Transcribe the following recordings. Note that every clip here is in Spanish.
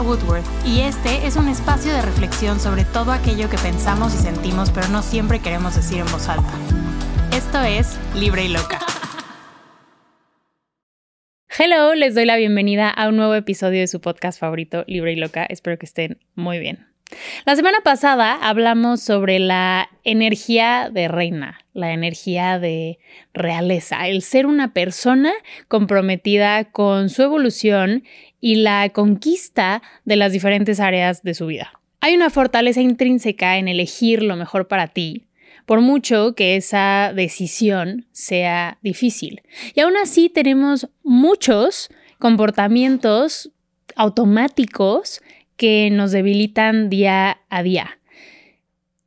Woodworth y este es un espacio de reflexión sobre todo aquello que pensamos y sentimos pero no siempre queremos decir en voz alta. Esto es Libre y Loca. Hello, les doy la bienvenida a un nuevo episodio de su podcast favorito, Libre y Loca. Espero que estén muy bien. La semana pasada hablamos sobre la energía de reina, la energía de realeza, el ser una persona comprometida con su evolución y la conquista de las diferentes áreas de su vida. Hay una fortaleza intrínseca en elegir lo mejor para ti, por mucho que esa decisión sea difícil. Y aún así tenemos muchos comportamientos automáticos que nos debilitan día a día.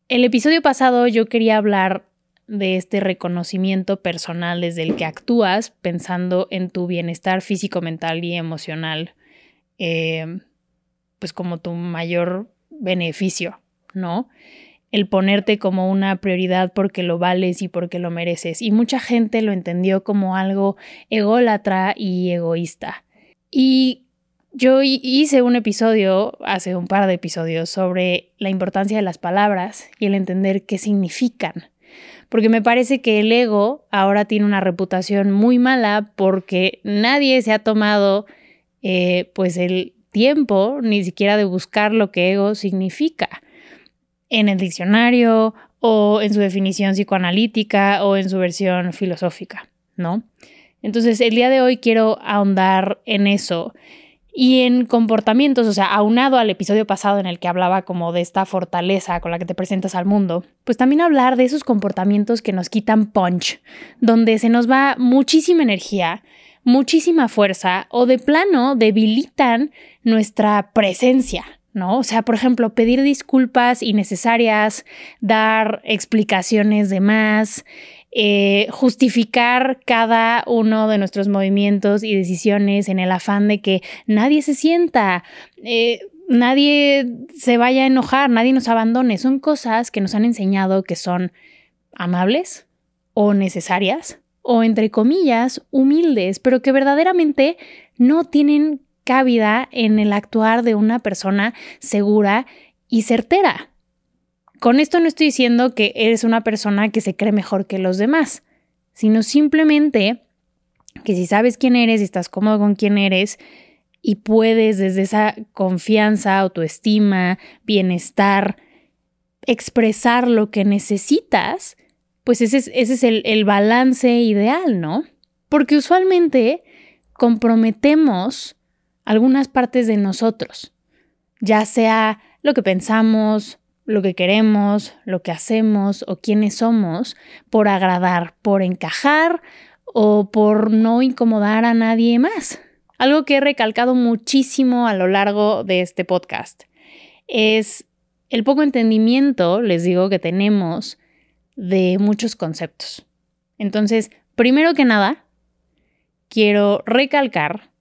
El episodio pasado yo quería hablar de este reconocimiento personal desde el que actúas pensando en tu bienestar físico, mental y emocional, eh, pues como tu mayor beneficio, ¿no? El ponerte como una prioridad porque lo vales y porque lo mereces. Y mucha gente lo entendió como algo ególatra y egoísta. Y yo hice un episodio, hace un par de episodios, sobre la importancia de las palabras y el entender qué significan. Porque me parece que el ego ahora tiene una reputación muy mala porque nadie se ha tomado eh, pues el tiempo ni siquiera de buscar lo que ego significa en el diccionario o en su definición psicoanalítica o en su versión filosófica, ¿no? Entonces el día de hoy quiero ahondar en eso y en comportamientos, o sea, aunado al episodio pasado en el que hablaba como de esta fortaleza con la que te presentas al mundo, pues también hablar de esos comportamientos que nos quitan punch, donde se nos va muchísima energía, muchísima fuerza o de plano debilitan nuestra presencia, ¿no? O sea, por ejemplo, pedir disculpas innecesarias, dar explicaciones de más, eh, justificar cada uno de nuestros movimientos y decisiones en el afán de que nadie se sienta, eh, nadie se vaya a enojar, nadie nos abandone. Son cosas que nos han enseñado que son amables o necesarias o entre comillas humildes, pero que verdaderamente no tienen cabida en el actuar de una persona segura y certera. Con esto no estoy diciendo que eres una persona que se cree mejor que los demás, sino simplemente que si sabes quién eres y estás cómodo con quién eres y puedes desde esa confianza, autoestima, bienestar, expresar lo que necesitas, pues ese es, el, el balance ideal, ¿no? Porque usualmente comprometemos algunas partes de nosotros, ya sea lo que pensamos, lo que queremos, lo que hacemos o quiénes somos por agradar, por encajar o por no incomodar a nadie más. Algo que he recalcado muchísimo a lo largo de este podcast es el poco entendimiento, les digo, que tenemos de muchos conceptos. Entonces, primero que nada, quiero recalcar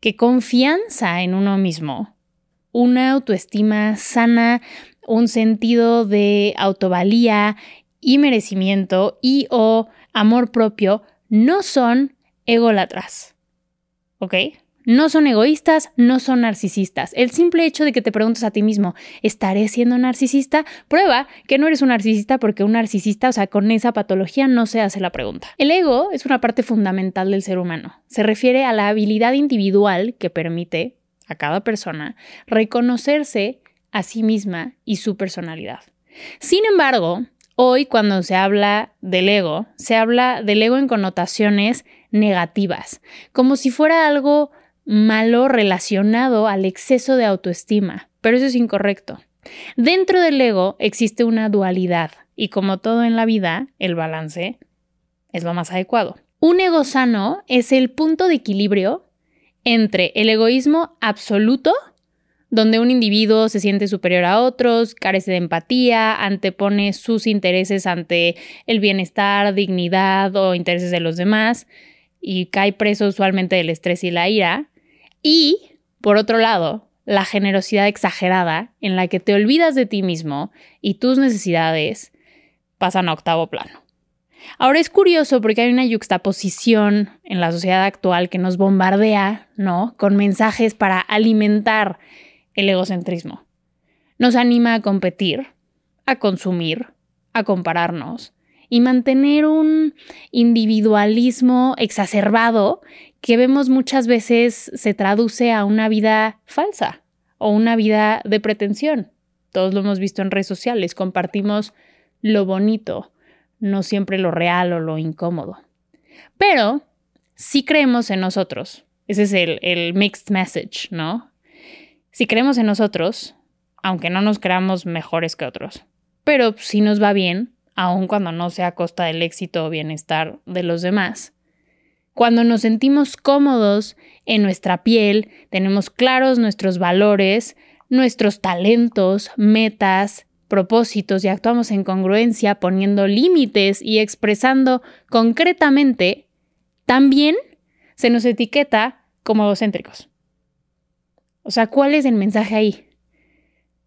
que confianza en uno mismo, una autoestima sana, un sentido de autovalía y merecimiento y o amor propio no son ególatras. ¿Ok? No son egoístas, no son narcisistas. El simple hecho de que te preguntes a ti mismo, ¿estaré siendo narcisista? Prueba que no eres un narcisista porque un narcisista, o sea, con esa patología no se hace la pregunta. El ego es una parte fundamental del ser humano. Se refiere a la habilidad individual que permite a cada persona reconocerse a sí misma y su personalidad. Sin embargo, hoy cuando se habla del ego, se habla del ego en connotaciones negativas, como si fuera algo malo relacionado al exceso de autoestima, pero eso es incorrecto. Dentro del ego existe una dualidad y como todo en la vida, el balance es lo más adecuado. Un ego sano es el punto de equilibrio entre el egoísmo absoluto donde un individuo se siente superior a otros, carece de empatía, antepone sus intereses ante el bienestar, dignidad o intereses de los demás y cae preso usualmente del estrés y la ira. Y, por otro lado, la generosidad exagerada en la que te olvidas de ti mismo y tus necesidades pasan a octavo plano. Ahora es curioso porque hay una yuxtaposición en la sociedad actual que nos bombardea, ¿no? Con mensajes para alimentar el egocentrismo. Nos anima a competir, a consumir, a compararnos y mantener un individualismo exacerbado que vemos muchas veces se traduce a una vida falsa o una vida de pretensión. Todos lo hemos visto en redes sociales, compartimos lo bonito, no siempre lo real o lo incómodo. Pero si creemos en nosotros, ese es el, el mixed message, ¿no? Si creemos en nosotros, aunque no nos creamos mejores que otros, pero si nos va bien, aun cuando no sea a costa del éxito o bienestar de los demás. Cuando nos sentimos cómodos en nuestra piel, tenemos claros nuestros valores, nuestros talentos, metas, propósitos y actuamos en congruencia poniendo límites y expresando concretamente, también se nos etiqueta como egocéntricos. O sea, ¿cuál es el mensaje ahí?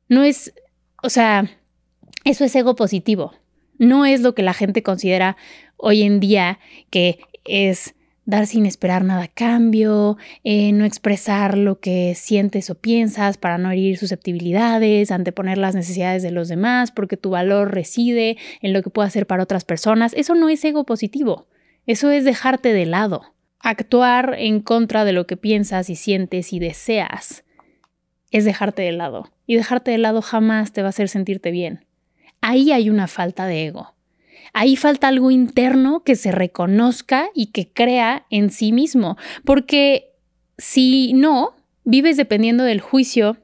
No es, o sea, eso es ego positivo. No es lo que la gente considera hoy en día que es dar sin esperar nada a cambio, eh, no expresar lo que sientes o piensas para no herir susceptibilidades, anteponer las necesidades de los demás, porque tu valor reside en lo que puedo hacer para otras personas. Eso no es ego positivo, eso es dejarte de lado. Actuar en contra de lo que piensas y sientes y deseas es dejarte de lado. Y dejarte de lado jamás te va a hacer sentirte bien. Ahí hay una falta de ego. Ahí falta algo interno que se reconozca y que crea en sí mismo. Porque si no, vives dependiendo del juicio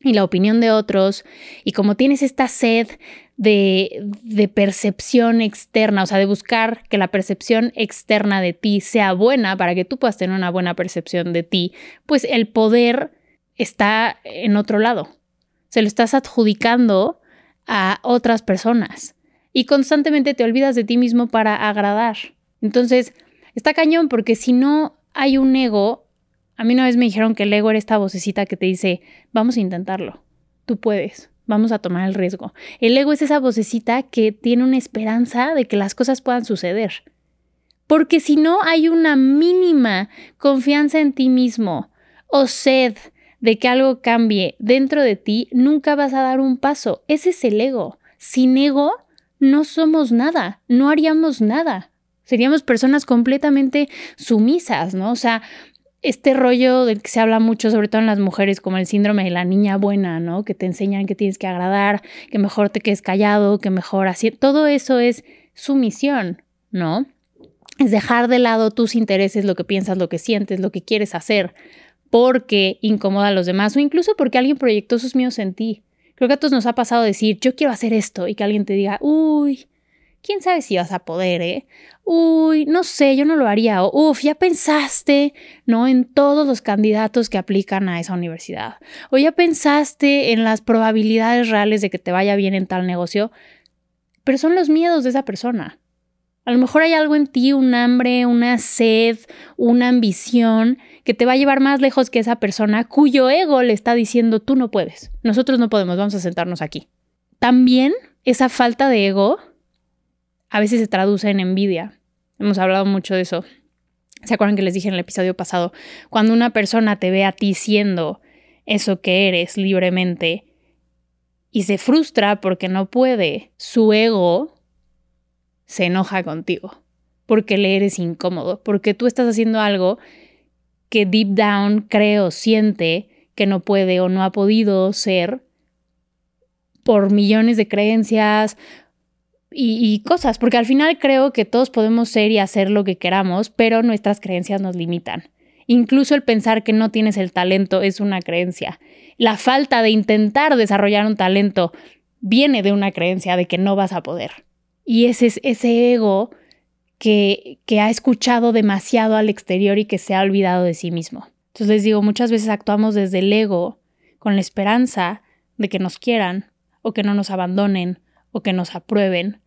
y la opinión de otros, y como tienes esta sed de, de, percepción externa, o sea, de buscar que la percepción externa de ti sea buena para que tú puedas tener una buena percepción de ti, pues el poder está en otro lado. Se lo estás adjudicando a otras personas y constantemente te olvidas de ti mismo para agradar. Entonces, está cañón porque si no hay un ego, a mí una vez me dijeron que el ego era esta vocecita que te dice, vamos a intentarlo, tú puedes, vamos a tomar el riesgo. El ego es esa vocecita que tiene una esperanza de que las cosas puedan suceder. Porque si no hay una mínima confianza en ti mismo o sed de que algo cambie dentro de ti, nunca vas a dar un paso. Ese es el ego. Sin ego, no somos nada, no haríamos nada. Seríamos personas completamente sumisas, ¿no? O sea, este rollo del que se habla mucho, sobre todo en las mujeres, como el síndrome de la niña buena, ¿no? Que te enseñan que tienes que agradar, que mejor te quedes callado, que mejor así. Todo eso es sumisión, ¿no? Es dejar de lado tus intereses, lo que piensas, lo que sientes, lo que quieres hacer, porque incomoda a los demás o incluso porque alguien proyectó sus miedos en ti. Creo que a todos nos ha pasado decir, yo quiero hacer esto y que alguien te diga, uy, quién sabe si vas a poder, ¿eh? Uy, no sé, yo no lo haría. O, uf, ya pensaste, ¿no? En todos los candidatos que aplican a esa universidad. O ya pensaste en las probabilidades reales de que te vaya bien en tal negocio. Pero son los miedos de esa persona. A lo mejor hay algo en ti, un hambre, una sed, una ambición que te va a llevar más lejos que esa persona cuyo ego le está diciendo tú no puedes, nosotros no podemos, vamos a sentarnos aquí. También esa falta de ego a veces se traduce en envidia. Hemos hablado mucho de eso. ¿Se acuerdan que les dije en el episodio pasado? Cuando una persona te ve a ti siendo eso que eres libremente y se frustra porque no puede, su ego se enoja contigo porque le eres incómodo, porque tú estás haciendo algo que deep down cree o siente que no puede o no ha podido ser por millones de creencias y, cosas, porque al final creo que todos podemos ser y hacer lo que queramos, pero nuestras creencias nos limitan. Incluso el pensar que no tienes el talento es una creencia. La falta de intentar desarrollar un talento viene de una creencia de que no vas a poder. Y ese es ese ego que, ha escuchado demasiado al exterior y que se ha olvidado de sí mismo. Entonces les digo, muchas veces actuamos desde el ego con la esperanza de que nos quieran o que no nos abandonen o que nos aprueben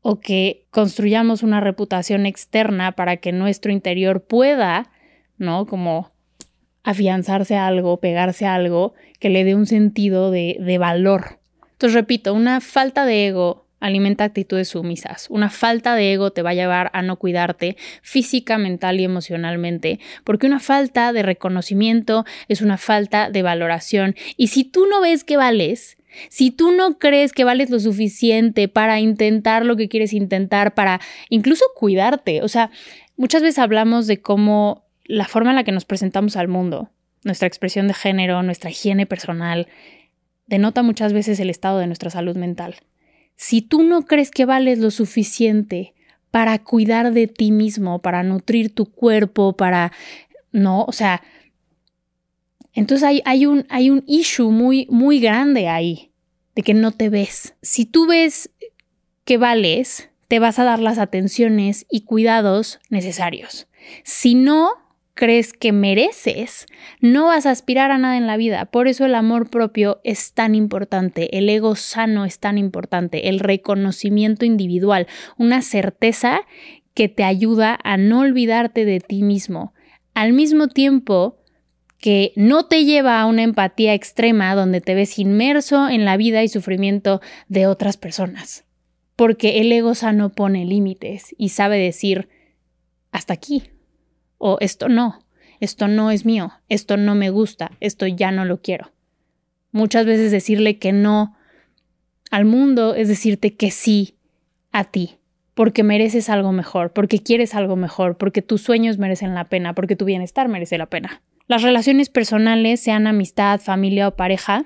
o que construyamos una reputación externa para que nuestro interior pueda, ¿no? Como afianzarse a algo, pegarse a algo que le dé un sentido de, de valor. Entonces, repito, una falta de ego alimenta actitudes sumisas. Una falta de ego te va a llevar a no cuidarte física, mental y emocionalmente, porque una falta de reconocimiento es una falta de valoración. Y si tú no ves que vales, si tú no crees que vales lo suficiente para intentar lo que quieres intentar, para incluso cuidarte, o sea, muchas veces hablamos de cómo la forma en la que nos presentamos al mundo, nuestra expresión de género, nuestra higiene personal, denota muchas veces el estado de nuestra salud mental. Si tú no crees que vales lo suficiente para cuidar de ti mismo, para nutrir tu cuerpo, para... No, o sea, entonces hay, un, hay un issue muy, muy grande ahí, de que no te ves. Si tú ves que vales, te vas a dar las atenciones y cuidados necesarios. Si no, crees que mereces, no vas a aspirar a nada en la vida. Por eso el amor propio es tan importante, el ego sano es tan importante, el reconocimiento individual, una certeza que te ayuda a no olvidarte de ti mismo. Al mismo tiempo que no te lleva a una empatía extrema donde te ves inmerso en la vida y sufrimiento de otras personas. Porque el ego sano pone límites y sabe decir hasta aquí, o esto no, esto no es mío, esto no me gusta, esto ya no lo quiero. Muchas veces decirle que no al mundo es decirte que sí a ti, porque mereces algo mejor, porque quieres algo mejor, porque tus sueños merecen la pena, porque tu bienestar merece la pena. Las relaciones personales, sean amistad, familia o pareja,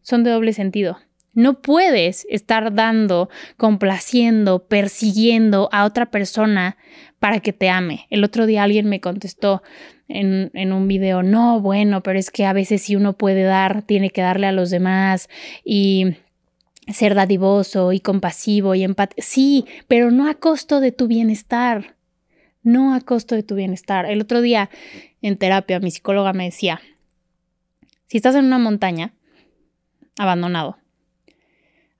son de doble sentido. No puedes estar dando, complaciendo, persiguiendo a otra persona para que te ame. El otro día alguien me contestó en, en, un video, no, bueno, pero es que a veces si uno puede dar, tiene que darle a los demás y ser dadivoso y compasivo y empático. Sí, pero no a costo de tu bienestar. No a costo de tu bienestar. El otro día en terapia mi psicóloga me decía, si estás en una montaña, abandonado,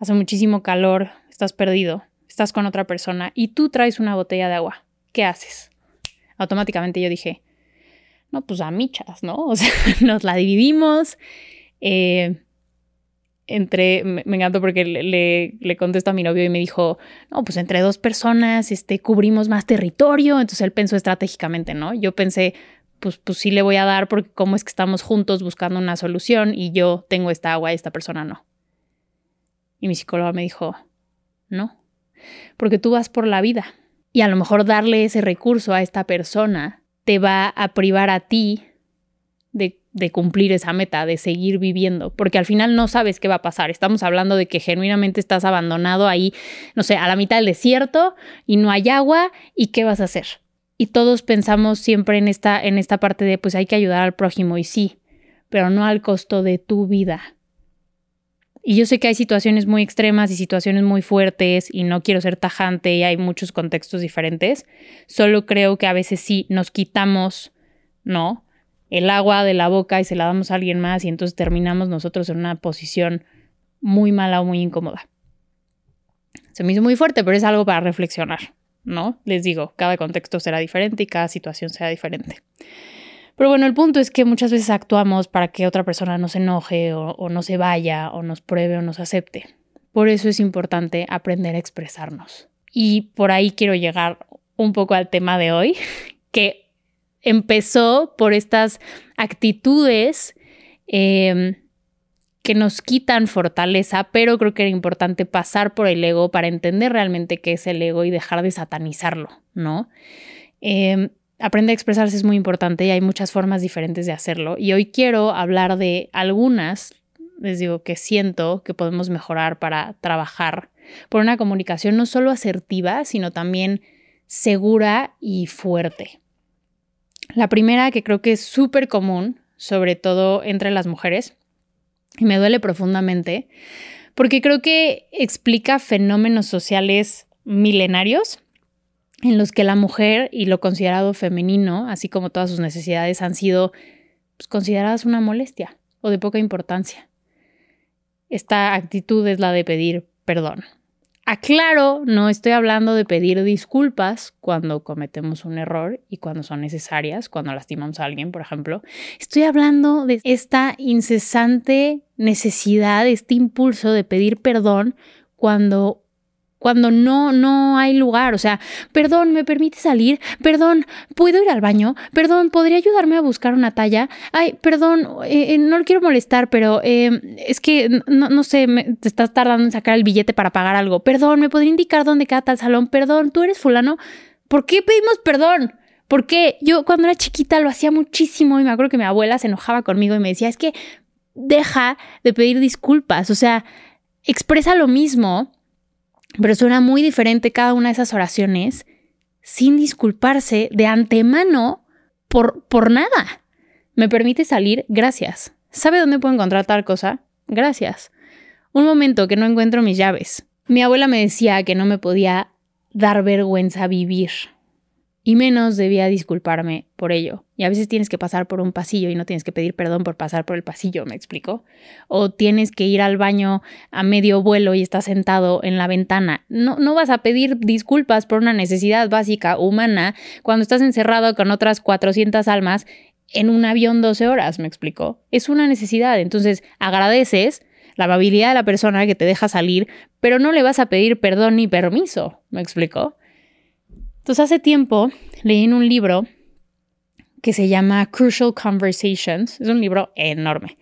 hace muchísimo calor, estás perdido, estás con otra persona y tú traes una botella de agua, ¿qué haces? Automáticamente yo dije, no, pues a michas, ¿no? O sea, nos la dividimos. Eh, entre, me, encantó porque le, le, contesto a mi novio y me dijo, no, pues entre dos personas este, cubrimos más territorio, entonces él pensó estratégicamente, ¿no? Yo pensé, pues, pues sí le voy a dar porque cómo es que estamos juntos buscando una solución y yo tengo esta agua y esta persona no. Y mi psicóloga me dijo, no, porque tú vas por la vida y a lo mejor darle ese recurso a esta persona te va a privar a ti de, de, cumplir esa meta, de seguir viviendo, porque al final no sabes qué va a pasar. Estamos hablando de que genuinamente estás abandonado ahí, no sé, a la mitad del desierto y no hay agua y qué vas a hacer. Y todos pensamos siempre en esta, en esta parte de pues hay que ayudar al prójimo y sí, pero no al costo de tu vida. Y yo sé que hay situaciones muy extremas y situaciones muy fuertes y no quiero ser tajante y hay muchos contextos diferentes. Solo creo que a veces sí nos quitamos, ¿no? El agua de la boca y se la damos a alguien más y entonces terminamos nosotros en una posición muy mala o muy incómoda. Se me hizo muy fuerte, pero es algo para reflexionar, ¿no? Les digo, cada contexto será diferente y cada situación será diferente. Pero bueno, el punto es que muchas veces actuamos para que otra persona no se enoje o, no se vaya o nos pruebe o nos acepte. Por eso es importante aprender a expresarnos. Y por ahí quiero llegar un poco al tema de hoy, que empezó por estas actitudes em, que nos quitan fortaleza, pero creo que era importante pasar por el ego para entender realmente qué es el ego y dejar de satanizarlo, ¿no? Eh, aprender a expresarse es muy importante y hay muchas formas diferentes de hacerlo. Y hoy quiero hablar de algunas, les digo, que siento que podemos mejorar para trabajar por una comunicación no solo asertiva, sino también segura y fuerte. La primera, que creo que es súper común, sobre todo entre las mujeres, y me duele profundamente, porque creo que explica fenómenos sociales milenarios en los que la mujer y lo considerado femenino, así como todas sus necesidades, han sido pues, consideradas una molestia o de poca importancia. Esta actitud es la de pedir perdón. Aclaro, no estoy hablando de pedir disculpas cuando cometemos un error y cuando son necesarias, cuando lastimamos a alguien, por ejemplo. Estoy hablando de esta incesante necesidad, este impulso de pedir perdón cuando cuando no, no hay lugar. O sea, perdón, ¿me permite salir? Perdón, ¿puedo ir al baño? Perdón, ¿podría ayudarme a buscar una talla? Ay, perdón, eh, eh, no lo quiero molestar, pero eh, es que no, no sé, te estás tardando en sacar el billete para pagar algo. Perdón, ¿me podría indicar dónde queda tal salón? Perdón, ¿tú eres fulano? ¿Por qué pedimos perdón? Porque yo cuando era chiquita lo hacía muchísimo y me acuerdo que mi abuela se enojaba conmigo y me decía, es que deja de pedir disculpas, o sea, expresa lo mismo pero suena muy diferente cada una de esas oraciones sin disculparse de antemano por, por nada. ¿Me permite salir? Gracias. ¿Sabe dónde puedo encontrar tal cosa? Gracias. Un momento que no encuentro mis llaves. Mi abuela me decía que no me podía dar vergüenza vivir y menos debía disculparme por ello. Y a veces tienes que pasar por un pasillo y no tienes que pedir perdón por pasar por el pasillo, ¿me explico? O tienes que ir al baño a medio vuelo y estás sentado en la ventana. No, no vas a pedir disculpas por una necesidad básica humana cuando estás encerrado con otras 400 almas en un avión 12 horas, ¿me explico? Es una necesidad. Entonces agradeces la amabilidad de la persona que te deja salir, pero no le vas a pedir perdón ni permiso, ¿me explico? Entonces hace tiempo leí en un libro que se llama Crucial Conversations, es un libro enorme,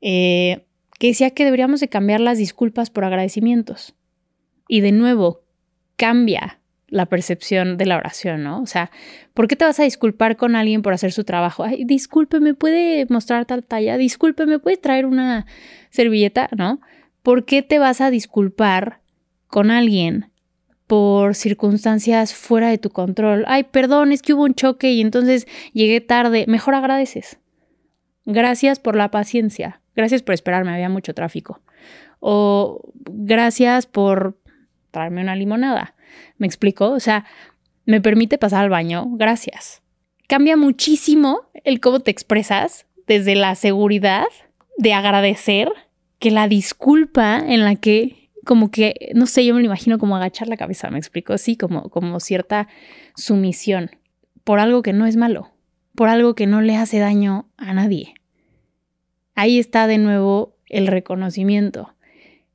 eh, que decía que deberíamos de cambiar las disculpas por agradecimientos. Y de nuevo, cambia la percepción de la oración, ¿no? O sea, ¿por qué te vas a disculpar con alguien por hacer su trabajo? Ay, disculpe, ¿me puede mostrar tal talla? Disculpe, ¿me puede traer una servilleta? ¿No? ¿Por qué te vas a disculpar con alguien por circunstancias fuera de tu control. Ay, perdón, es que hubo un choque y entonces llegué tarde. Mejor agradeces. Gracias por la paciencia. Gracias por esperarme, había mucho tráfico. O gracias por traerme una limonada. ¿Me explico? O sea, me permite pasar al baño. Gracias. Cambia muchísimo el cómo te expresas desde la seguridad de agradecer que la disculpa en la que como que, no sé, yo me lo imagino como agachar la cabeza, me explico, así como, como cierta sumisión por algo que no es malo, por algo que no le hace daño a nadie. Ahí está de nuevo el reconocimiento,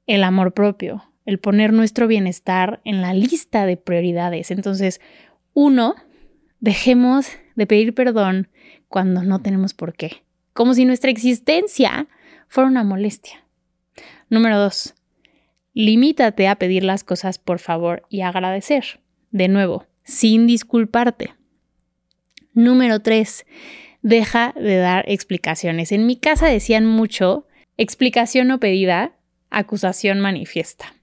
el amor propio, el poner nuestro bienestar en la lista de prioridades. Entonces, uno, dejemos de pedir perdón cuando no tenemos por qué, como si nuestra existencia fuera una molestia. Número dos, Limítate a pedir las cosas por favor y agradecer. De nuevo, sin disculparte. Número 3. Deja de dar explicaciones. En mi casa decían mucho explicación no pedida, acusación manifiesta.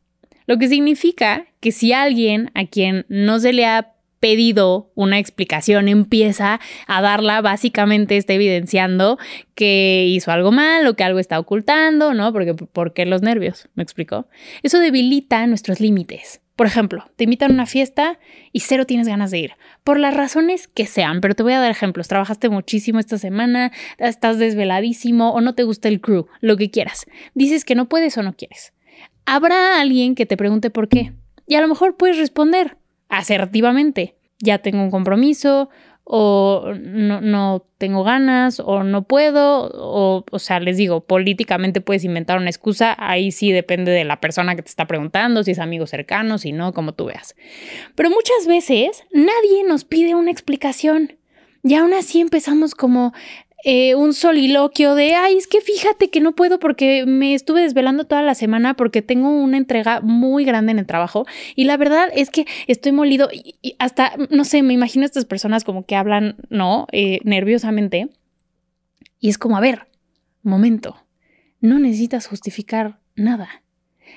Lo que significa que si alguien a quien no se le ha pedido una explicación, empieza a darla, básicamente está evidenciando que hizo algo mal o que algo está ocultando, ¿no? Porque, ¿por qué los nervios? ¿Me explico? Eso debilita nuestros límites. Por ejemplo, te invitan a una fiesta y cero tienes ganas de ir, por las razones que sean, pero te voy a dar ejemplos. Trabajaste muchísimo esta semana, estás desveladísimo o no te gusta el crew, lo que quieras. Dices que no puedes o no quieres. Habrá alguien que te pregunte por qué y a lo mejor puedes responder asertivamente. Ya tengo un compromiso o no, no, tengo ganas o no puedo o, o sea, les digo, políticamente puedes inventar una excusa, ahí sí depende de la persona que te está preguntando, si es amigo cercano, si no, como tú veas. Pero muchas veces nadie nos pide una explicación. Y aún así empezamos como eh, un soliloquio de, ay, es que fíjate que no puedo porque me estuve desvelando toda la semana porque tengo una entrega muy grande en el trabajo y la verdad es que estoy molido y, hasta, no sé, me imagino a estas personas como que hablan, ¿no? Eh, nerviosamente y es como, a ver, momento, no necesitas justificar nada.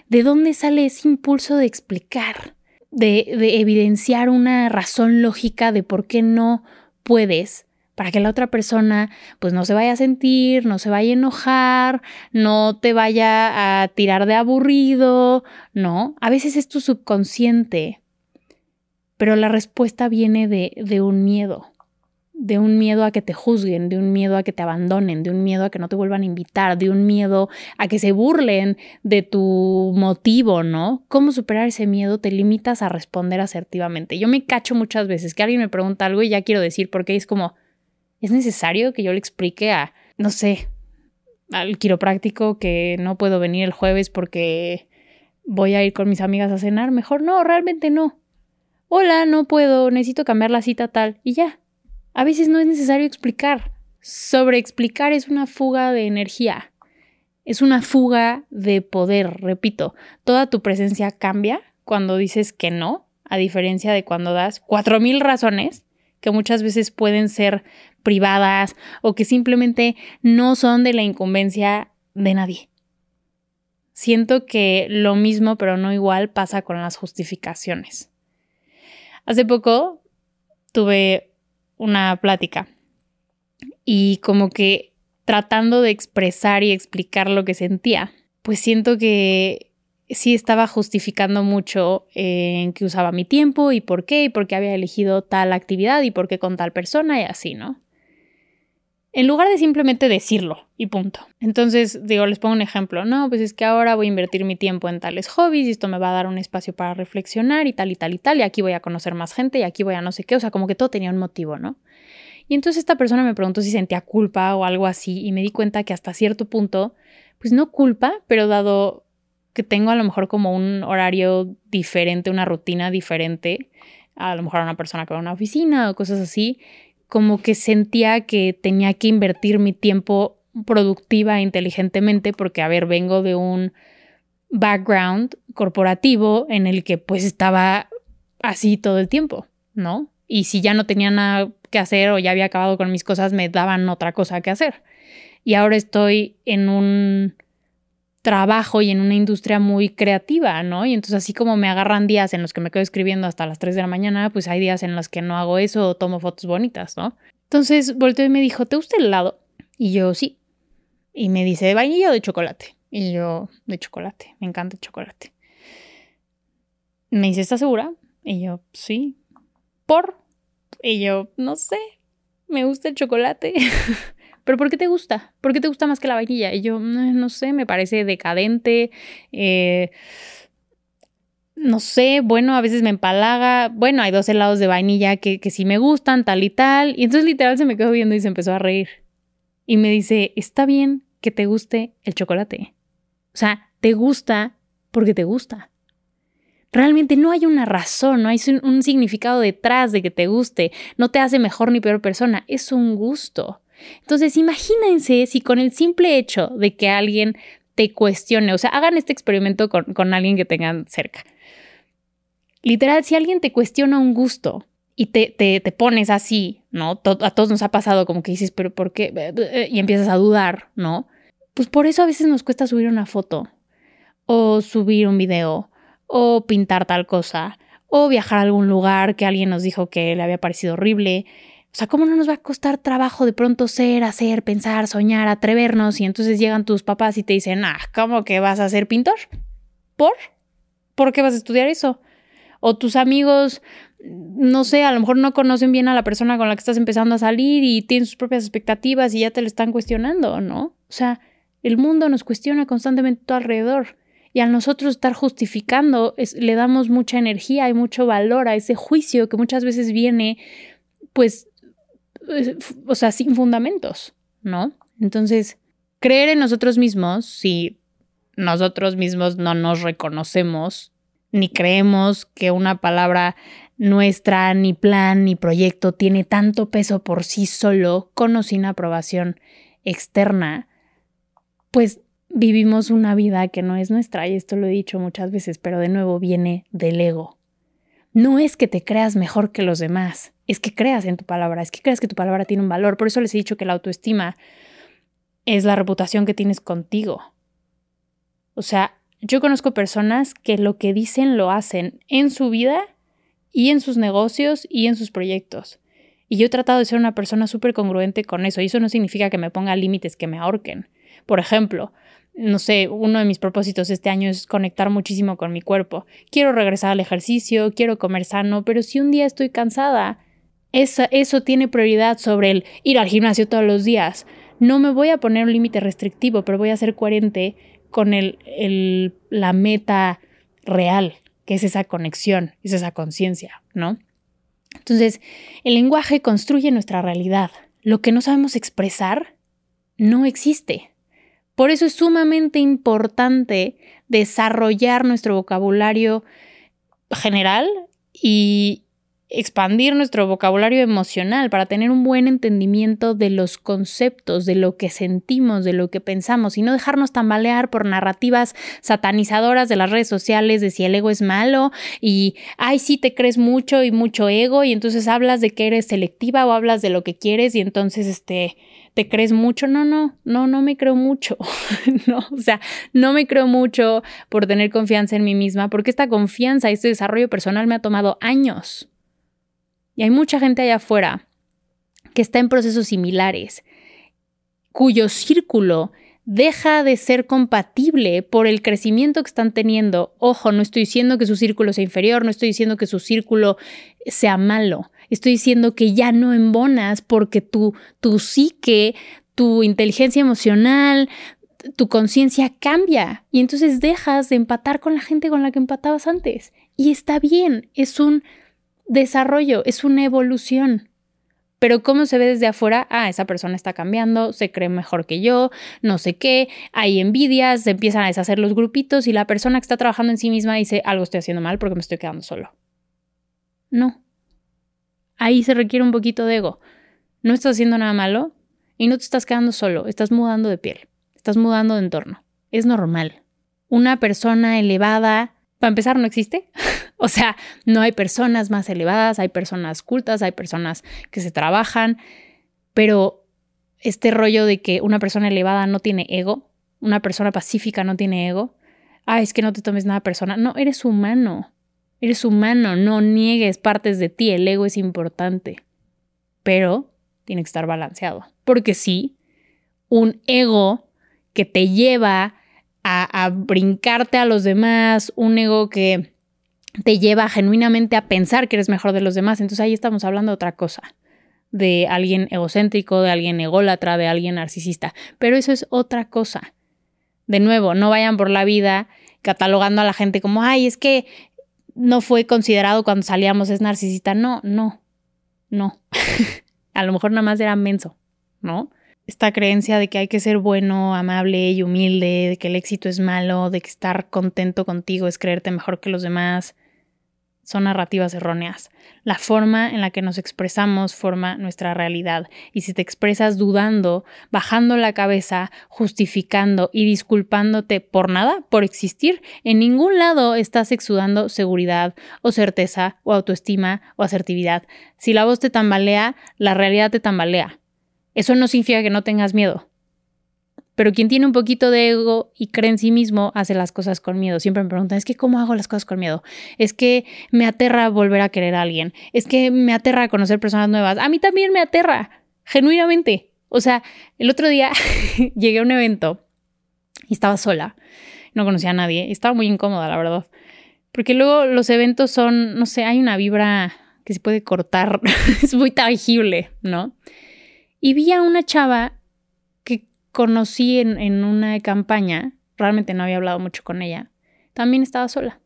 ¿De dónde sale ese impulso de explicar? De, de, evidenciar una razón lógica de por qué no puedes para que la otra persona pues no se vaya a sentir, no se vaya a enojar, no te vaya a tirar de aburrido, ¿no? A veces es tu subconsciente, pero la respuesta viene de, de un miedo, de un miedo a que te juzguen, de un miedo a que te abandonen, de un miedo a que no te vuelvan a invitar, de un miedo a que se burlen de tu motivo, ¿no? ¿Cómo superar ese miedo? Te limitas a responder asertivamente. Yo me cacho muchas veces que alguien me pregunta algo y ya quiero decir por qué es como, ¿Es necesario que yo le explique a, no sé, al quiropráctico que no puedo venir el jueves porque voy a ir con mis amigas a cenar, mejor no, realmente no. Hola, no puedo, necesito cambiar la cita tal y ya. A veces no es necesario explicar. Sobre explicar es una fuga de energía. Es una fuga de poder, repito. Toda tu presencia cambia cuando dices que no, a diferencia de cuando das cuatro mil razones que muchas veces pueden ser privadas o que simplemente no son de la incumbencia de nadie. Siento que lo mismo, pero no igual, pasa con las justificaciones. Hace poco tuve una plática y como que tratando de expresar y explicar lo que sentía, pues siento que sí estaba justificando mucho en que usaba mi tiempo y por qué, y por qué había elegido tal actividad y por qué con tal persona y así, ¿no? En lugar de simplemente decirlo y punto. Entonces, digo, les pongo un ejemplo, no, pues es que ahora voy a invertir mi tiempo en tales hobbies y esto me va a dar un espacio para reflexionar y tal y tal y tal, y aquí voy a conocer más gente y aquí voy a no sé qué, o sea, como que todo tenía un motivo, ¿no? Y entonces esta persona me preguntó si sentía culpa o algo así y me di cuenta que hasta cierto punto, pues no culpa, pero dado que tengo a lo mejor como un horario diferente, una rutina diferente, a lo mejor a una persona que va a una oficina o cosas así, como que sentía que tenía que invertir mi tiempo productiva e inteligentemente porque, a ver, vengo de un background corporativo en el que pues estaba así todo el tiempo, ¿no? Y si ya no tenía nada que hacer o ya había acabado con mis cosas, me daban otra cosa que hacer. Y ahora estoy en un trabajo y en una industria muy creativa, ¿no? Y entonces así como me agarran días en los que me quedo escribiendo hasta las 3 de la mañana, pues hay días en los que no hago eso o tomo fotos bonitas, ¿no? Entonces volteó y me dijo, ¿te gusta el helado? Y yo, sí. Y me dice, ¿de vainilla o de chocolate? Y yo, de chocolate, me encanta el chocolate. Me dice, ¿estás segura? Y yo, sí. ¿Por? Y yo, no sé, me gusta el chocolate. ¿pero por qué te gusta? ¿Por qué te gusta más que la vainilla? Y yo, no, sé, me parece decadente. Eh, no sé, bueno, a veces me empalaga. Bueno, hay dos helados de vainilla que, que sí me gustan, tal y tal. Y entonces literal se me quedó viendo y se empezó a reír. Y me dice, está bien que te guste el chocolate. O sea, te gusta porque te gusta. Realmente no hay una razón, no hay un significado detrás de que te guste. No te hace mejor ni peor persona, es un gusto. Entonces, imagínense si con el simple hecho de que alguien te cuestione, o sea, hagan este experimento con, alguien que tengan cerca. Literal, si alguien te cuestiona un gusto y te, te, pones así, ¿no? a todos nos ha pasado como que dices, pero ¿por qué? Y empiezas a dudar, ¿no? Pues por eso a veces nos cuesta subir una foto o subir un video o pintar tal cosa o viajar a algún lugar que alguien nos dijo que le había parecido horrible. O sea, ¿cómo no nos va a costar trabajo de pronto ser, hacer, pensar, soñar, atrevernos? Y entonces llegan tus papás y te dicen, ah, ¿cómo que vas a ser pintor? ¿Por? ¿Por qué vas a estudiar eso? O tus amigos, no sé, a lo mejor no conocen bien a la persona con la que estás empezando a salir y tienen sus propias expectativas y ya te lo están cuestionando, ¿no? O sea, el mundo nos cuestiona constantemente a tu alrededor. Y al nosotros estar justificando, le damos mucha energía y mucho valor a ese juicio que muchas veces viene, pues, o sea, sin fundamentos, ¿no? Entonces, creer en nosotros mismos, si nosotros mismos no nos reconocemos, ni creemos que una palabra nuestra, ni plan, ni proyecto tiene tanto peso por sí solo, con o sin aprobación externa, pues vivimos una vida que no es nuestra, y esto lo he dicho muchas veces, pero de nuevo viene del ego. No es que te creas mejor que los demás, es que creas en tu palabra, es que creas que tu palabra tiene un valor. Por eso les he dicho que la autoestima es la reputación que tienes contigo. O sea, yo conozco personas que lo que dicen lo hacen en su vida y en sus negocios y en sus proyectos. Y yo he tratado de ser una persona súper congruente con eso. Y eso no significa que me ponga límites que me ahorquen. Por ejemplo, no sé, uno de mis propósitos este año es conectar muchísimo con mi cuerpo. Quiero regresar al ejercicio, quiero comer sano, pero si un día estoy cansada, eso tiene prioridad sobre el ir al gimnasio todos los días. No me voy a poner un límite restrictivo, pero voy a ser coherente con el, la meta real, que es esa conexión, es esa conciencia, ¿no? Entonces, el lenguaje construye nuestra realidad. Lo que no sabemos expresar no existe. Por eso es sumamente importante desarrollar nuestro vocabulario general y expandir nuestro vocabulario emocional para tener un buen entendimiento de los conceptos, de lo que sentimos, de lo que pensamos y no dejarnos tambalear por narrativas satanizadoras de las redes sociales de si el ego es malo y ay sí te crees mucho y mucho ego y entonces hablas de que eres selectiva o hablas de lo que quieres y entonces este te crees mucho. No, no, no, no me creo mucho. no, o sea, no me creo mucho por tener confianza en mí misma, porque esta confianza, este desarrollo personal me ha tomado años. Y hay mucha gente allá afuera que está en procesos similares, cuyo círculo deja de ser compatible por el crecimiento que están teniendo. Ojo, no estoy diciendo que su círculo sea inferior, no estoy diciendo que su círculo sea malo, estoy diciendo que ya no embonas porque tu, tu psique, tu inteligencia emocional, tu conciencia cambia y entonces dejas de empatar con la gente con la que empatabas antes. Y está bien, es un desarrollo, es una evolución. Pero ¿cómo se ve desde afuera? Ah, esa persona está cambiando, se cree mejor que yo, no sé qué, hay envidias, se empiezan a deshacer los grupitos y la persona que está trabajando en sí misma dice, algo estoy haciendo mal porque me estoy quedando solo. No. Ahí se requiere un poquito de ego. No estás haciendo nada malo y no te estás quedando solo, estás mudando de piel, estás mudando de entorno. Es normal. Una persona elevada, para empezar, no existe. O sea, no hay personas más elevadas, hay personas cultas, hay personas que se trabajan, pero este rollo de que una persona elevada no tiene ego, una persona pacífica no tiene ego, ah, es que no te tomes nada persona, no, eres humano, eres humano, no niegues partes de ti, el ego es importante, pero tiene que estar balanceado, porque sí, un ego que te lleva a, a brincarte a los demás, un ego que te lleva genuinamente a pensar que eres mejor de los demás. Entonces ahí estamos hablando de otra cosa, de alguien egocéntrico, de alguien ególatra, de alguien narcisista. Pero eso es otra cosa. De nuevo, no vayan por la vida catalogando a la gente como, ay, es que no fue considerado cuando salíamos, es narcisista. No, no, no. a lo mejor nada más era menso, ¿no? Esta creencia de que hay que ser bueno, amable y humilde, de que el éxito es malo, de que estar contento contigo es creerte mejor que los demás, son narrativas erróneas. La forma en la que nos expresamos forma nuestra realidad. Y si te expresas dudando, bajando la cabeza, justificando y disculpándote por nada, por existir, en ningún lado estás exudando seguridad o certeza o autoestima o asertividad. Si la voz te tambalea, la realidad te tambalea. Eso no significa que no tengas miedo. Pero quien tiene un poquito de ego y cree en sí mismo hace las cosas con miedo. Siempre me preguntan, es que ¿cómo hago las cosas con miedo? Es que me aterra volver a querer a alguien. Es que me aterra conocer personas nuevas. A mí también me aterra, genuinamente. O sea, el otro día llegué a un evento y estaba sola. No conocía a nadie. Estaba muy incómoda, la verdad. Porque luego los eventos son, no sé, hay una vibra que se puede cortar. es muy tangible, ¿no? Y vi a una chava conocí en, una campaña, realmente no había hablado mucho con ella, también estaba sola.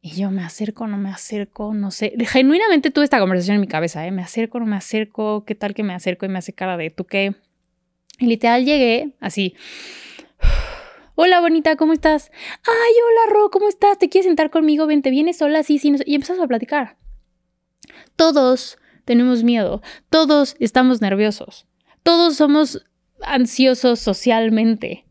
Y yo me acerco, no me acerco, no sé. Genuinamente tuve esta conversación en mi cabeza, ¿eh? Me acerco, no me acerco, ¿qué tal que me acerco? Y me hace cara de, ¿tú qué? Y literal llegué así. Hola, bonita, ¿cómo estás? Ay, hola, Ro, ¿cómo estás? ¿Te quieres sentar conmigo? Ven, ¿te vienes sola? Sí, sí. Y empezamos a platicar. Todos tenemos miedo. Todos estamos nerviosos. Todos somos ansioso socialmente.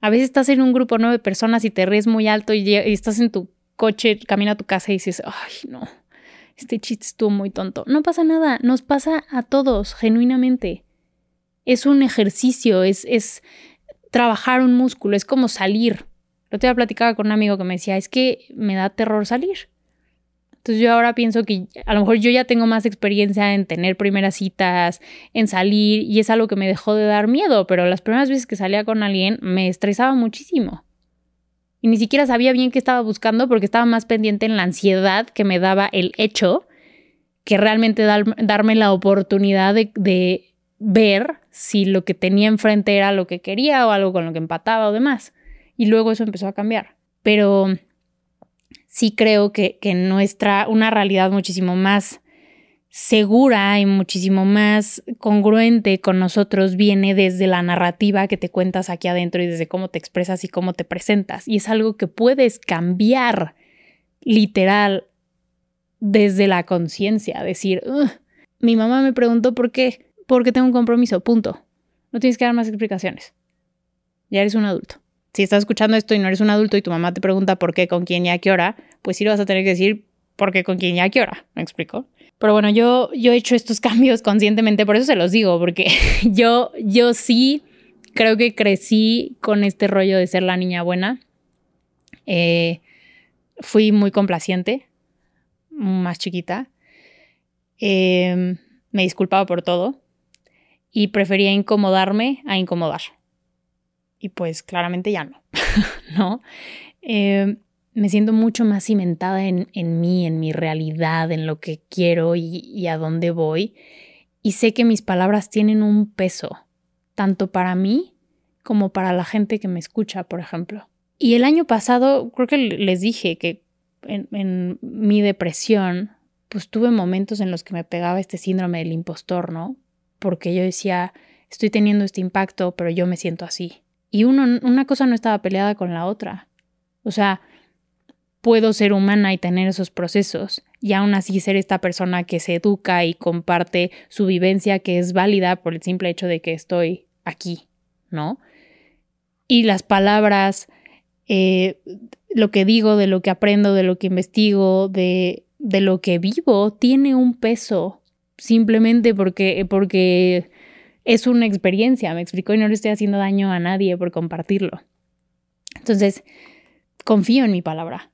A veces estás en un grupo nueve personas y te ríes muy alto y, estás en tu coche, camina a tu casa y dices, ay, no, este chiste estuvo muy tonto. No pasa nada, nos pasa a todos, genuinamente. Es un ejercicio, es, es trabajar un músculo, es como salir. Lo te platicaba con un amigo que me decía, es que me da terror salir. Entonces yo ahora pienso que a lo mejor yo ya tengo más experiencia en tener primeras citas, en salir, y es algo que me dejó de dar miedo, pero las primeras veces que salía con alguien me estresaba muchísimo. Y ni siquiera sabía bien qué estaba buscando porque estaba más pendiente en la ansiedad que me daba el hecho que realmente darme la oportunidad de, de ver si lo que tenía enfrente era lo que quería o algo con lo que empataba o demás. Y luego eso empezó a cambiar. Pero sí creo que, que nuestra, una realidad muchísimo más segura y muchísimo más congruente con nosotros viene desde la narrativa que te cuentas aquí adentro y desde cómo te expresas y cómo te presentas. Y es algo que puedes cambiar literal desde la conciencia. Decir, mi mamá me preguntó por qué. Porque tengo un compromiso, punto. No tienes que dar más explicaciones. Ya eres un adulto. Si estás escuchando esto y no eres un adulto y tu mamá te pregunta por qué, con quién y a qué hora, pues sí lo vas a tener que decir por qué, con quién y a qué hora. ¿Me explico? Pero bueno, yo, yo he hecho estos cambios conscientemente, por eso se los digo, porque yo, yo sí creo que crecí con este rollo de ser la niña buena. Eh, fui muy complaciente, más chiquita. Em, me disculpaba por todo y prefería incomodarme a incomodar. Y pues claramente ya no, ¿no? Em, me siento mucho más cimentada en, mí, en mi realidad, en lo que quiero y, a dónde voy. Y sé que mis palabras tienen un peso, tanto para mí como para la gente que me escucha, por ejemplo. Y el año pasado, creo que les dije que en, en, mi depresión, pues tuve momentos en los que me pegaba este síndrome del impostor, ¿no? Porque yo decía, estoy teniendo este impacto, pero yo me siento así. Y una cosa no estaba peleada con la otra. O sea, puedo ser humana y tener esos procesos y aún así ser esta persona que se educa y comparte su vivencia que es válida por el simple hecho de que estoy aquí, ¿no? Y las palabras, eh, lo que digo, de lo que aprendo, de lo que investigo, de, de lo que vivo, tiene un peso simplemente porque, porque es una experiencia, me explico, y no le estoy haciendo daño a nadie por compartirlo. Entonces, confío en mi palabra,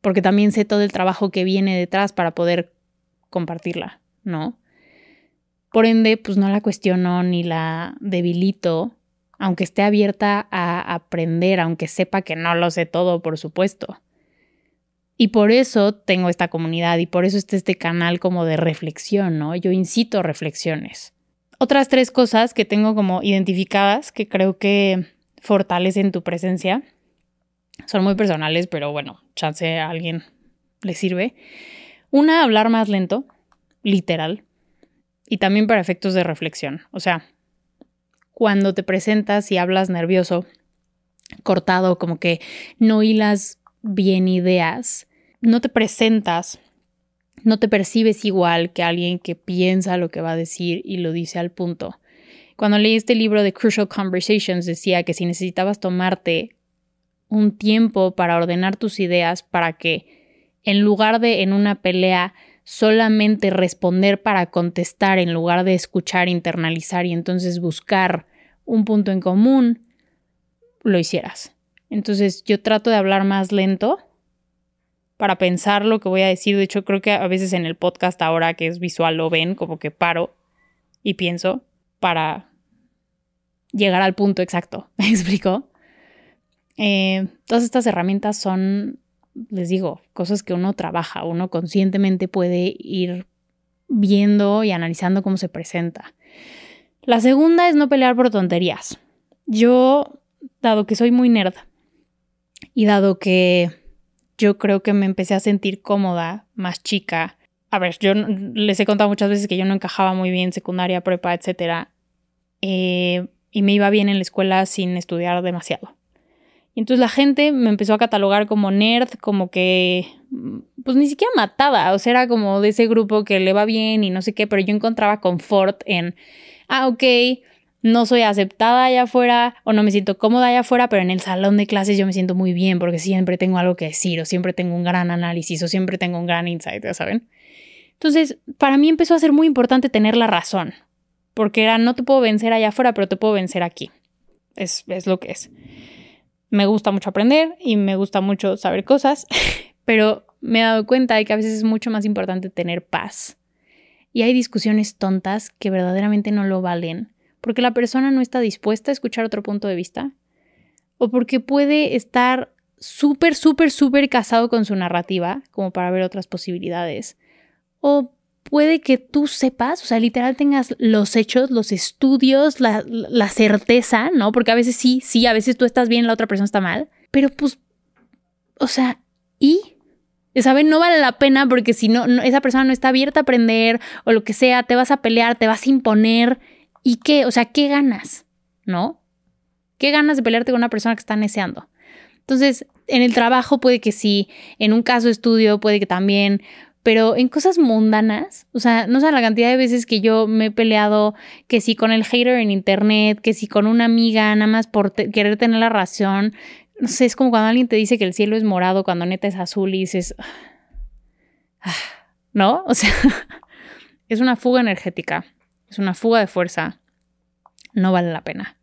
porque también sé todo el trabajo que viene detrás para poder compartirla, ¿no? Por ende, pues no la cuestiono ni la debilito, aunque esté abierta a aprender, aunque sepa que no lo sé todo, por supuesto. Y por eso tengo esta comunidad y por eso está este canal como de reflexión, ¿no? Yo incito reflexiones. Otras tres cosas que tengo como identificadas que creo que fortalecen tu presencia son muy personales, pero bueno, chance a alguien le sirve. Una, hablar más lento, literal, y también para efectos de reflexión. O sea, cuando te presentas y hablas nervioso, cortado, como que no hilas bien ideas, no te presentas, no te percibes igual que alguien que piensa lo que va a decir y lo dice al punto. Cuando leí este libro de Crucial Conversations decía que si necesitabas tomarte un tiempo para ordenar tus ideas para que en lugar de en una pelea solamente responder para contestar en lugar de escuchar, internalizar y entonces buscar un punto en común, lo hicieras. Entonces yo trato de hablar más lento para pensar lo que voy a decir. De hecho, creo que a veces en el podcast ahora que es visual lo ven, como que paro y pienso para llegar al punto exacto. ¿Me explico? Eh, todas estas herramientas son, les digo, cosas que uno trabaja, uno conscientemente puede ir viendo y analizando cómo se presenta. La segunda es no pelear por tonterías. Yo, dado que soy muy nerd y dado que yo creo que me empecé a sentir cómoda, más chica. A ver, yo les he contado muchas veces que yo no encajaba muy bien secundaria, prepa, etc. Eh, y me iba bien en la escuela sin estudiar demasiado. Y entonces la gente me empezó a catalogar como nerd, como que, pues ni siquiera matada, o sea, era como de ese grupo que le va bien y no sé qué, pero yo encontraba confort en, ah, ok, no soy aceptada allá afuera o no me siento cómoda allá afuera, pero en el salón de clases yo me siento muy bien porque siempre tengo algo que decir o siempre tengo un gran análisis o siempre tengo un gran insight, ya saben. Entonces, para mí empezó a ser muy importante tener la razón, porque era, no te puedo vencer allá afuera, pero te puedo vencer aquí. Es, es lo que es me gusta mucho aprender y me gusta mucho saber cosas, pero me he dado cuenta de que a veces es mucho más importante tener paz. Y hay discusiones tontas que verdaderamente no lo valen, porque la persona no está dispuesta a escuchar otro punto de vista, o porque puede estar súper, súper, súper casado con su narrativa, como para ver otras posibilidades, o puede que tú sepas, o sea, literal tengas los hechos, los estudios, la, certeza, ¿no? Porque a veces sí, sí, a veces tú estás bien, la otra persona está mal, pero pues, o sea, ¿y? ¿Saben? No vale la pena porque si no, esa persona no está abierta a aprender o lo que sea, te vas a pelear, te vas a imponer. ¿Y qué? O sea, ¿qué ganas? ¿No? ¿Qué ganas de pelearte con una persona que está neceando? Entonces, en el trabajo puede que sí, en un caso estudio puede que también, pero en cosas mundanas, o sea, no sé la cantidad de veces que yo me he peleado, que si con el hater en internet, que si con una amiga, nada más por querer tener la razón, no sé, es como cuando alguien te dice que el cielo es morado cuando neta es azul y dices, ah, ¿no? O sea, es una fuga energética, es una fuga de fuerza, no vale la pena,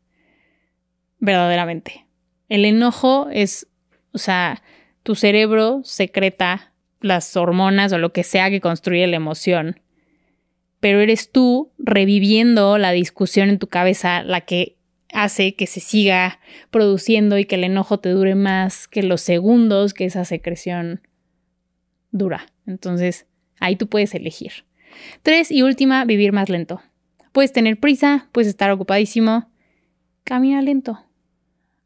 verdaderamente. El enojo es, o sea, tu cerebro secreta las hormonas o lo que sea que construye la emoción. Pero eres tú reviviendo la discusión en tu cabeza la que hace que se siga produciendo y que el enojo te dure más que los segundos que esa secreción dura. Entonces, ahí tú puedes elegir. Tres y última, vivir más lento. Puedes tener prisa, puedes estar ocupadísimo. Camina lento.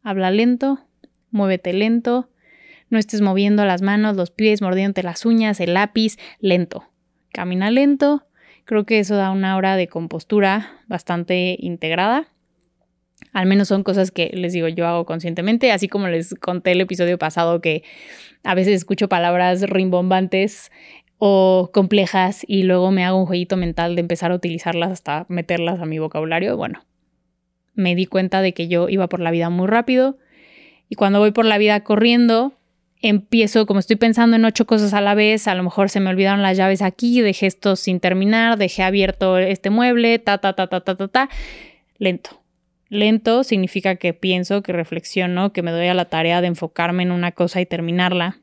Habla lento, muévete lento, no estés moviendo las manos, los pies, mordiéndote las uñas, el lápiz, lento. Camina lento. Creo que eso da una hora de compostura bastante integrada. Al menos son cosas que les digo yo hago conscientemente, así como les conté el episodio pasado que a veces escucho palabras rimbombantes o complejas y luego me hago un jueguito mental de empezar a utilizarlas hasta meterlas a mi vocabulario. Bueno, me di cuenta de que yo iba por la vida muy rápido y cuando voy por la vida corriendo, empiezo, como estoy pensando en ocho cosas a la vez, a lo mejor se me olvidaron las llaves aquí, dejé esto sin terminar, dejé abierto este mueble, ta, ta, ta, ta, ta, ta, ta. Lento. Lento significa que pienso, que reflexiono, que me doy a la tarea de enfocarme en una cosa y terminarla,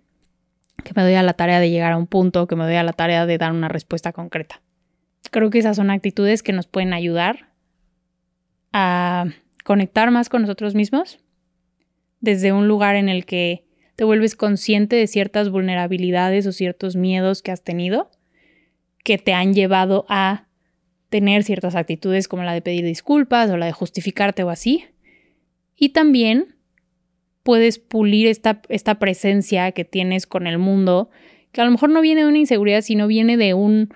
que me doy a la tarea de llegar a un punto, que me doy a la tarea de dar una respuesta concreta. Creo que esas son actitudes que nos pueden ayudar a conectar más con nosotros mismos desde un lugar en el que te vuelves consciente de ciertas vulnerabilidades o ciertos miedos que has tenido que te han llevado a tener ciertas actitudes como la de pedir disculpas o la de justificarte o así. Y también puedes pulir esta, esta presencia que tienes con el mundo, que a lo mejor no viene de una inseguridad, sino viene de un,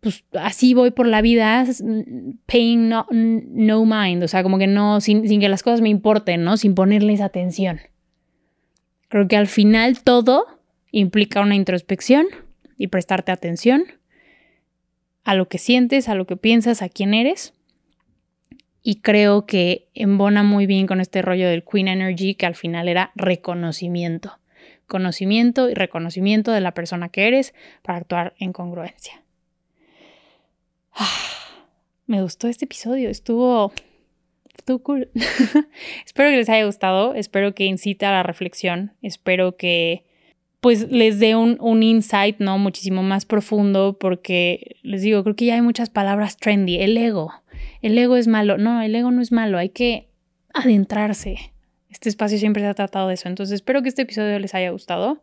pues así voy por la vida, paying no, no mind, o sea, como que no, sin, sin que las cosas me importen, ¿no? Sin ponerles atención. Creo que al final todo implica una introspección y prestarte atención a lo que sientes, a lo que piensas, a quién eres. Y creo que embona muy bien con este rollo del Queen Energy, que al final era reconocimiento. Conocimiento y reconocimiento de la persona que eres para actuar en congruencia. me gustó este episodio, estuvo estuvo cool. espero que les haya gustado, espero que incite a la reflexión, espero que pues les dé un, un, insight, ¿no? Muchísimo más profundo, porque les digo, creo que ya hay muchas palabras trendy. El ego. El ego es malo. No, el ego no es malo. Hay que adentrarse. Este espacio siempre se ha tratado de eso. Entonces, espero que este episodio les haya gustado.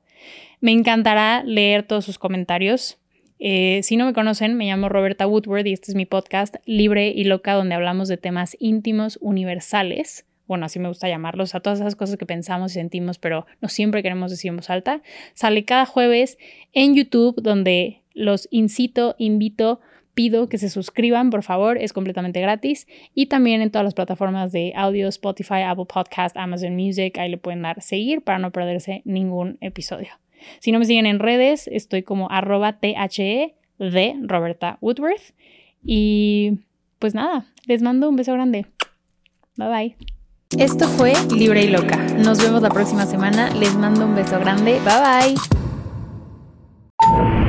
Me encantará leer todos sus comentarios. Eh, si no me conocen, me llamo Roberta Woodward y este es mi podcast Libre y Loca, donde hablamos de temas íntimos, universales. Bueno, así me gusta llamarlos, a todas esas cosas que pensamos y sentimos, pero no siempre queremos decir en voz alta. Sale cada jueves en YouTube, donde los incito, invito, pido que se suscriban, por favor, es completamente gratis. Y también en todas las plataformas de audio, Spotify, Apple Podcast, Amazon Music, ahí le pueden dar seguir para no perderse ningún episodio. Si no me siguen en redes, estoy como arroba THE de Roberta Woodworth. Y pues nada, les mando un beso grande. Bye bye. Esto fue Libre y Loca. Nos vemos la próxima semana. Les mando un beso grande. Bye bye.